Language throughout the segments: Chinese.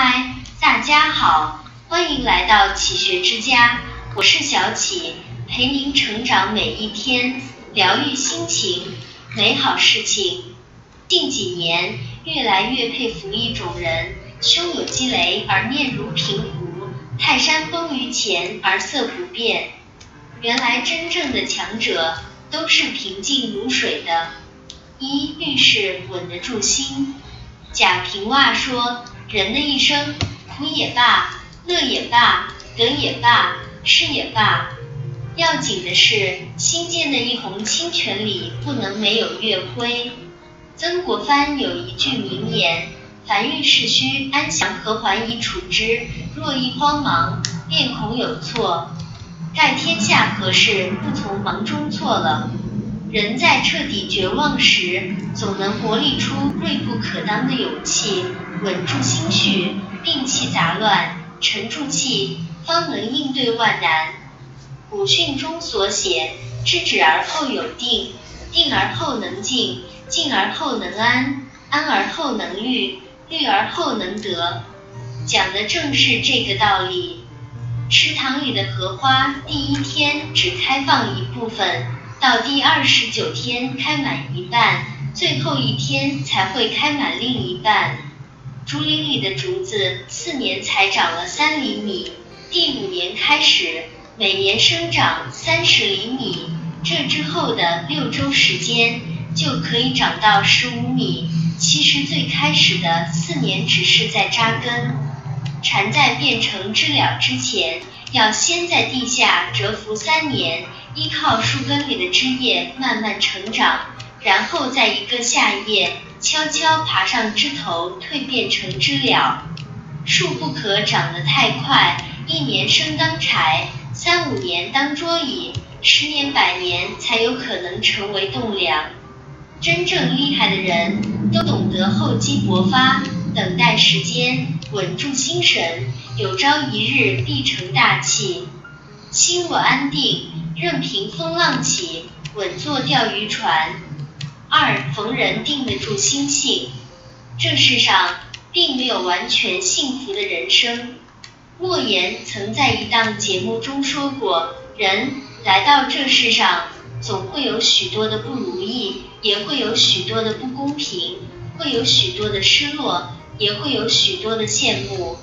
嗨，大家好，欢迎来到启学之家，我是小启，陪您成长每一天，疗愈心情，美好事情。近几年，越来越佩服一种人，胸有积雷而面如平湖，泰山崩于前而色不变。原来真正的强者都是平静如水的。一遇事稳得住心。贾平凹说，人的一生，苦也罢，乐也罢，得也罢，失也罢，要紧的是新建的一泓清泉里不能没有月辉。曾国藩有一句名言：凡遇事须安详和缓以处之，若一慌忙，便恐有错。盖天下何事不从忙中错了？人在彻底绝望时，总能磨砺出锐不可当的勇气，稳住心绪，摒弃杂乱，沉住气，方能应对万难。古训中所写：知止而后有定，定而后能静。静而后能安，安而后能虑，虑而后能得，讲的正是这个道理。池塘里的荷花，第一天只开放一部分，到第二十九天开满一半，最后一天才会开满另一半。竹林里的竹子，四年才长了三厘米，第五年开始，每年生长三十厘米，这之后的六周时间。就可以长到十五米。其实最开始的四年只是在扎根。蝉在变成知了之前，要先在地下蛰伏三年，依靠树根里的枝叶慢慢成长，然后在一个夏夜悄悄爬上枝头蜕变成知了。树不可长得太快，一年生当柴，三五年当桌椅，十年百年才有可能成为栋梁。真正厉害的人都懂得厚积薄发，等待时间，稳住心神，有朝一日必成大器。心若安定，任凭风浪起，稳坐钓鱼船。二逢人定得住心性。这世上并没有完全幸福的人生。莫言曾在一档节目中说过，人来到这世上。总会有许多的不如意，也会有许多的不公平，会有许多的失落，也会有许多的羡慕。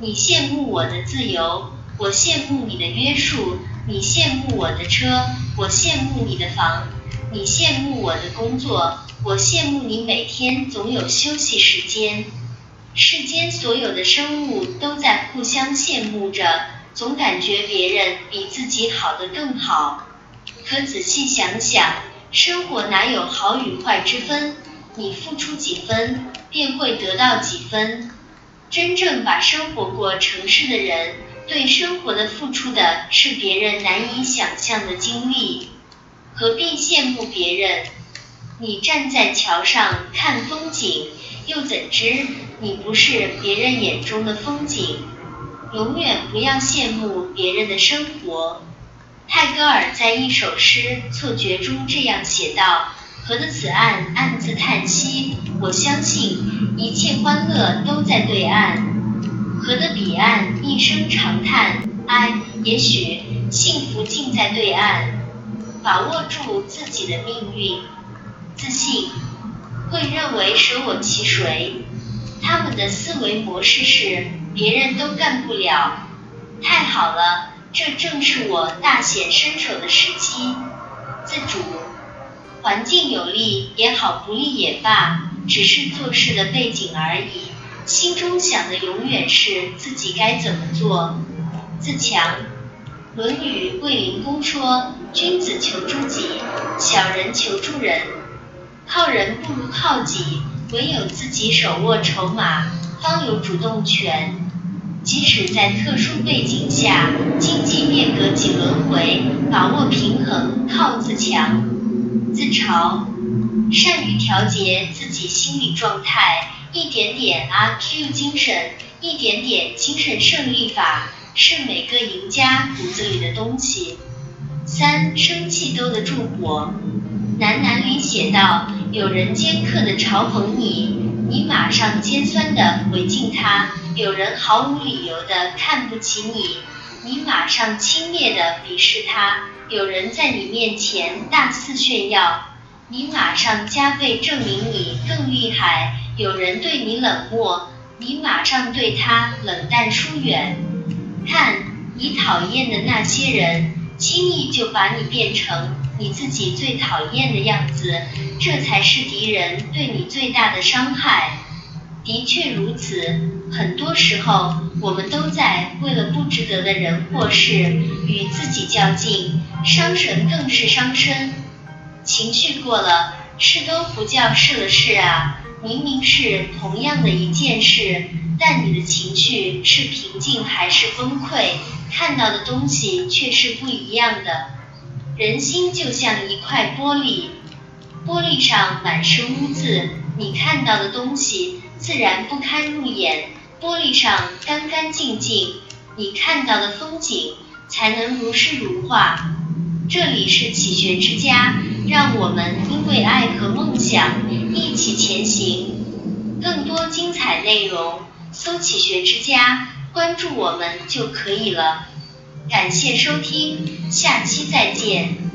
你羡慕我的自由，我羡慕你的约束；你羡慕我的车，我羡慕你的房；你羡慕我的工作，我羡慕你每天总有休息时间。世间所有的生物都在互相羡慕着，总感觉别人比自己好的更好。可仔细想想，生活哪有好与坏之分？你付出几分，便会得到几分。真正把生活过成事的人，对生活的付出的是别人难以想象的经历。何必羡慕别人？你站在桥上看风景，又怎知你不是别人眼中的风景？永远不要羡慕别人的生活。泰戈尔在一首诗《错觉》中这样写道：“河的此岸暗自叹息，我相信一切欢乐都在对岸；河的彼岸一声长叹，唉，也许幸福尽在对岸。”把握住自己的命运，自信，会认为舍我其谁？他们的思维模式是别人都干不了，太好了。这正是我大显身手的时机。自主，环境有利也好，不利也罢，只是做事的背景而已。心中想的永远是自己该怎么做。自强，《论语·卫灵公》说：“君子求诸己，小人求诸人。靠人不如靠己，唯有自己手握筹码，方有主动权。”即使在特殊背景下，经济变革几轮回，把握平衡靠自强、自嘲，善于调节自己心理状态，一点点阿 Q 精神，一点点精神胜利法，是每个赢家骨子里的东西。三生气兜得住火，南南里写道：有人尖刻的嘲讽你。你马上尖酸的回敬他；有人毫无理由的看不起你，你马上轻蔑的鄙视他；有人在你面前大肆炫耀，你马上加倍证明你更厉害；有人对你冷漠，你马上对他冷淡疏远。看，你讨厌的那些人，轻易就把你变成。你自己最讨厌的样子，这才是敌人对你最大的伤害。的确如此，很多时候我们都在为了不值得的人或事与自己较劲，伤神更是伤身。情绪过了，事都不叫事了事啊！明明是同样的一件事，但你的情绪是平静还是崩溃，看到的东西却是不一样的。人心就像一块玻璃，玻璃上满是污渍，你看到的东西自然不堪入眼；玻璃上干干净净，你看到的风景才能如诗如画。这里是启学之家，让我们因为爱和梦想一起前行。更多精彩内容，搜“启学之家”，关注我们就可以了。感谢收听，下期再见。